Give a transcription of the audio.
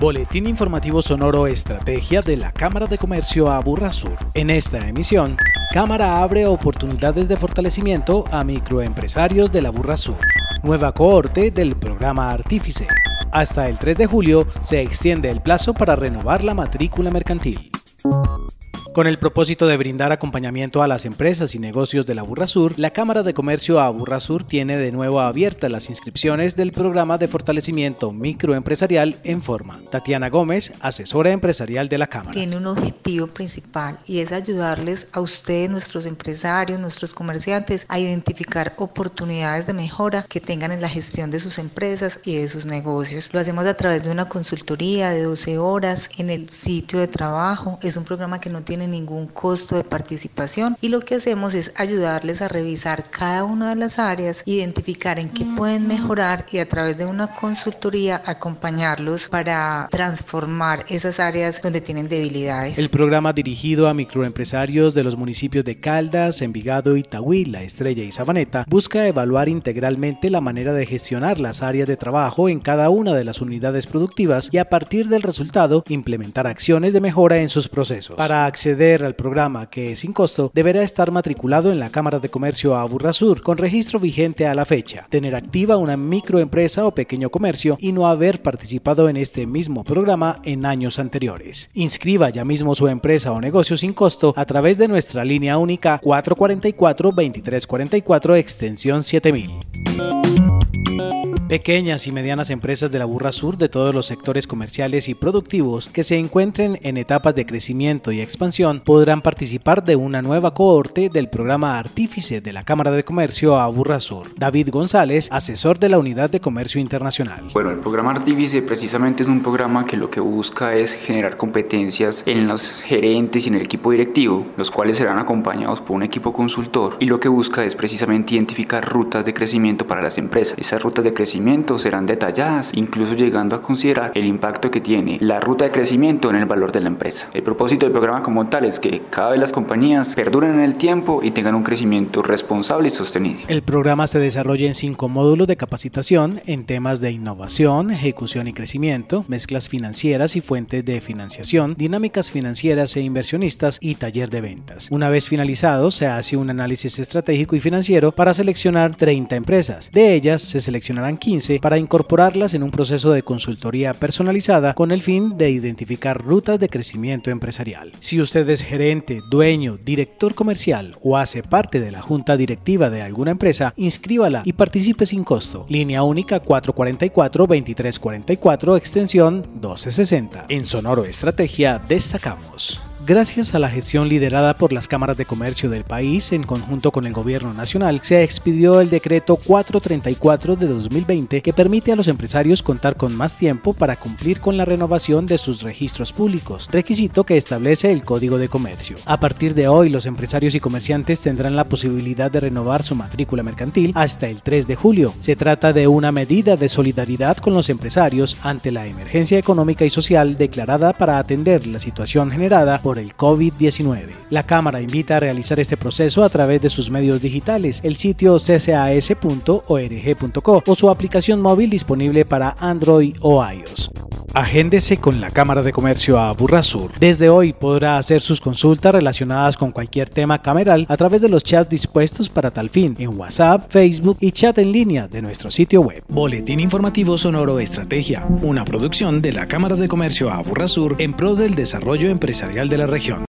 Boletín informativo sonoro Estrategia de la Cámara de Comercio Aburrasur. En esta emisión, Cámara abre oportunidades de fortalecimiento a microempresarios de la Sur. Nueva cohorte del programa Artífice. Hasta el 3 de julio se extiende el plazo para renovar la matrícula mercantil. Con el propósito de brindar acompañamiento a las empresas y negocios de la Burra Sur, la Cámara de Comercio a Burra Sur tiene de nuevo abiertas las inscripciones del programa de fortalecimiento microempresarial en forma. Tatiana Gómez, asesora empresarial de la Cámara. Tiene un objetivo principal y es ayudarles a ustedes, nuestros empresarios, nuestros comerciantes, a identificar oportunidades de mejora que tengan en la gestión de sus empresas y de sus negocios. Lo hacemos a través de una consultoría de 12 horas en el sitio de trabajo. Es un programa que no tiene ningún costo de participación y lo que hacemos es ayudarles a revisar cada una de las áreas, identificar en qué pueden mejorar y a través de una consultoría acompañarlos para transformar esas áreas donde tienen debilidades. El programa dirigido a microempresarios de los municipios de Caldas, Envigado, Itagüí, La Estrella y Sabaneta busca evaluar integralmente la manera de gestionar las áreas de trabajo en cada una de las unidades productivas y a partir del resultado implementar acciones de mejora en sus procesos. Para acceder acceder al programa, que es sin costo, deberá estar matriculado en la Cámara de Comercio Aburrasur con registro vigente a la fecha, tener activa una microempresa o pequeño comercio y no haber participado en este mismo programa en años anteriores. Inscriba ya mismo su empresa o negocio sin costo a través de nuestra línea única 444-2344 extensión 7000. Pequeñas y medianas empresas de la Burra Sur de todos los sectores comerciales y productivos que se encuentren en etapas de crecimiento y expansión podrán participar de una nueva cohorte del programa Artífice de la Cámara de Comercio a Burra Sur. David González, asesor de la Unidad de Comercio Internacional. Bueno, el programa Artífice precisamente es un programa que lo que busca es generar competencias en los gerentes y en el equipo directivo, los cuales serán acompañados por un equipo consultor y lo que busca es precisamente identificar rutas de crecimiento para las empresas. Esas rutas de crecimiento serán detalladas, incluso llegando a considerar el impacto que tiene la ruta de crecimiento en el valor de la empresa. El propósito del programa como tal es que cada vez las compañías perduren en el tiempo y tengan un crecimiento responsable y sostenible. El programa se desarrolla en cinco módulos de capacitación en temas de innovación, ejecución y crecimiento, mezclas financieras y fuentes de financiación, dinámicas financieras e inversionistas y taller de ventas. Una vez finalizado, se hace un análisis estratégico y financiero para seleccionar 30 empresas. De ellas se seleccionarán 15 para incorporarlas en un proceso de consultoría personalizada con el fin de identificar rutas de crecimiento empresarial. Si usted es gerente, dueño, director comercial o hace parte de la junta directiva de alguna empresa, inscríbala y participe sin costo. Línea única 444-2344, extensión 1260. En Sonoro Estrategia destacamos. Gracias a la gestión liderada por las cámaras de comercio del país en conjunto con el gobierno nacional, se expidió el decreto 434 de 2020 que permite a los empresarios contar con más tiempo para cumplir con la renovación de sus registros públicos, requisito que establece el Código de Comercio. A partir de hoy, los empresarios y comerciantes tendrán la posibilidad de renovar su matrícula mercantil hasta el 3 de julio. Se trata de una medida de solidaridad con los empresarios ante la emergencia económica y social declarada para atender la situación generada por por el COVID-19. La Cámara invita a realizar este proceso a través de sus medios digitales, el sitio ccas.org.co o su aplicación móvil disponible para Android o iOS. Agéndese con la Cámara de Comercio a Burrasur. Desde hoy podrá hacer sus consultas relacionadas con cualquier tema cameral a través de los chats dispuestos para tal fin en WhatsApp, Facebook y chat en línea de nuestro sitio web. Boletín Informativo Sonoro Estrategia, una producción de la Cámara de Comercio a Burrasur en pro del desarrollo empresarial de la región.